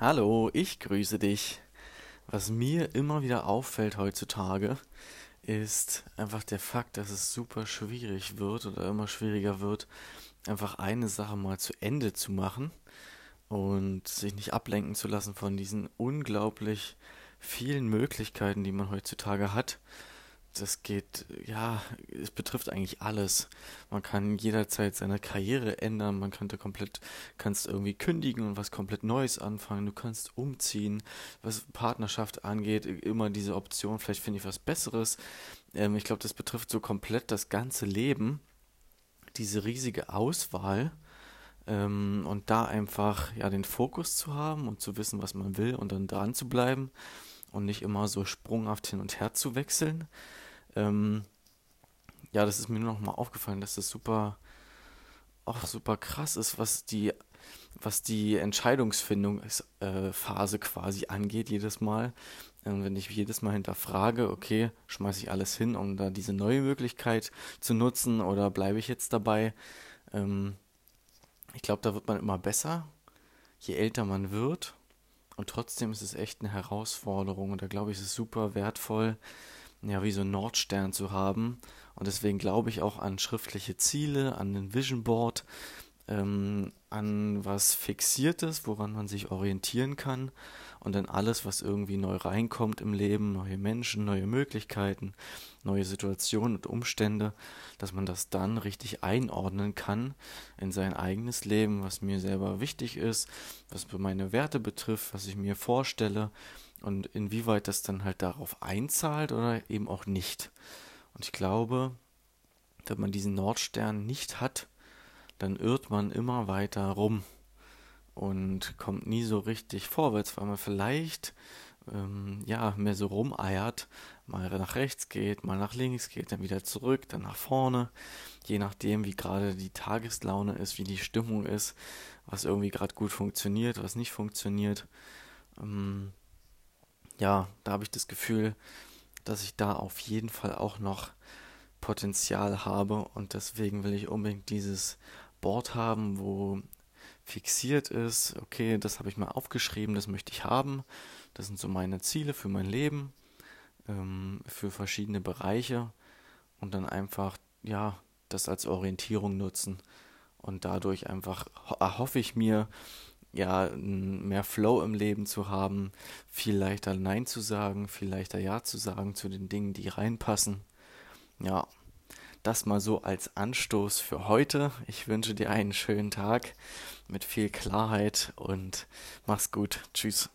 Hallo, ich grüße dich. Was mir immer wieder auffällt heutzutage, ist einfach der Fakt, dass es super schwierig wird oder immer schwieriger wird, einfach eine Sache mal zu Ende zu machen und sich nicht ablenken zu lassen von diesen unglaublich vielen Möglichkeiten, die man heutzutage hat das geht, ja, es betrifft eigentlich alles. Man kann jederzeit seine Karriere ändern, man könnte komplett, kannst irgendwie kündigen und was komplett Neues anfangen, du kannst umziehen, was Partnerschaft angeht, immer diese Option, vielleicht finde ich was Besseres. Ähm, ich glaube, das betrifft so komplett das ganze Leben, diese riesige Auswahl. Ähm, und da einfach ja den Fokus zu haben und zu wissen, was man will und dann dran zu bleiben und nicht immer so sprunghaft hin und her zu wechseln. Ähm, ja, das ist mir nur noch mal aufgefallen, dass das super, auch super krass ist, was die, was die Entscheidungsfindungsphase quasi angeht, jedes Mal. Ähm, wenn ich jedes Mal hinterfrage, okay, schmeiße ich alles hin, um da diese neue Möglichkeit zu nutzen oder bleibe ich jetzt dabei? Ähm, ich glaube, da wird man immer besser, je älter man wird. Und trotzdem ist es echt eine Herausforderung. Und da glaube ich, ist es super wertvoll, ja, wie so ein Nordstern zu haben. Und deswegen glaube ich auch an schriftliche Ziele, an ein Vision Board, ähm, an was Fixiertes, woran man sich orientieren kann und dann alles, was irgendwie neu reinkommt im Leben, neue Menschen, neue Möglichkeiten, neue Situationen und Umstände, dass man das dann richtig einordnen kann in sein eigenes Leben, was mir selber wichtig ist, was meine Werte betrifft, was ich mir vorstelle und inwieweit das dann halt darauf einzahlt oder eben auch nicht. Und ich glaube, wenn man diesen Nordstern nicht hat, dann irrt man immer weiter rum und kommt nie so richtig vorwärts, weil man vielleicht ähm, ja mehr so rumeiert, mal nach rechts geht, mal nach links geht, dann wieder zurück, dann nach vorne, je nachdem, wie gerade die Tageslaune ist, wie die Stimmung ist, was irgendwie gerade gut funktioniert, was nicht funktioniert. Ähm, ja, da habe ich das Gefühl, dass ich da auf jeden Fall auch noch Potenzial habe und deswegen will ich unbedingt dieses Board haben, wo fixiert ist, okay, das habe ich mal aufgeschrieben, das möchte ich haben, das sind so meine Ziele für mein Leben, ähm, für verschiedene Bereiche und dann einfach, ja, das als Orientierung nutzen. Und dadurch einfach erhoffe ich mir, ja, mehr Flow im Leben zu haben, viel leichter Nein zu sagen, viel leichter Ja zu sagen zu den Dingen, die reinpassen. Ja, das mal so als Anstoß für heute. Ich wünsche dir einen schönen Tag mit viel Klarheit und mach's gut. Tschüss.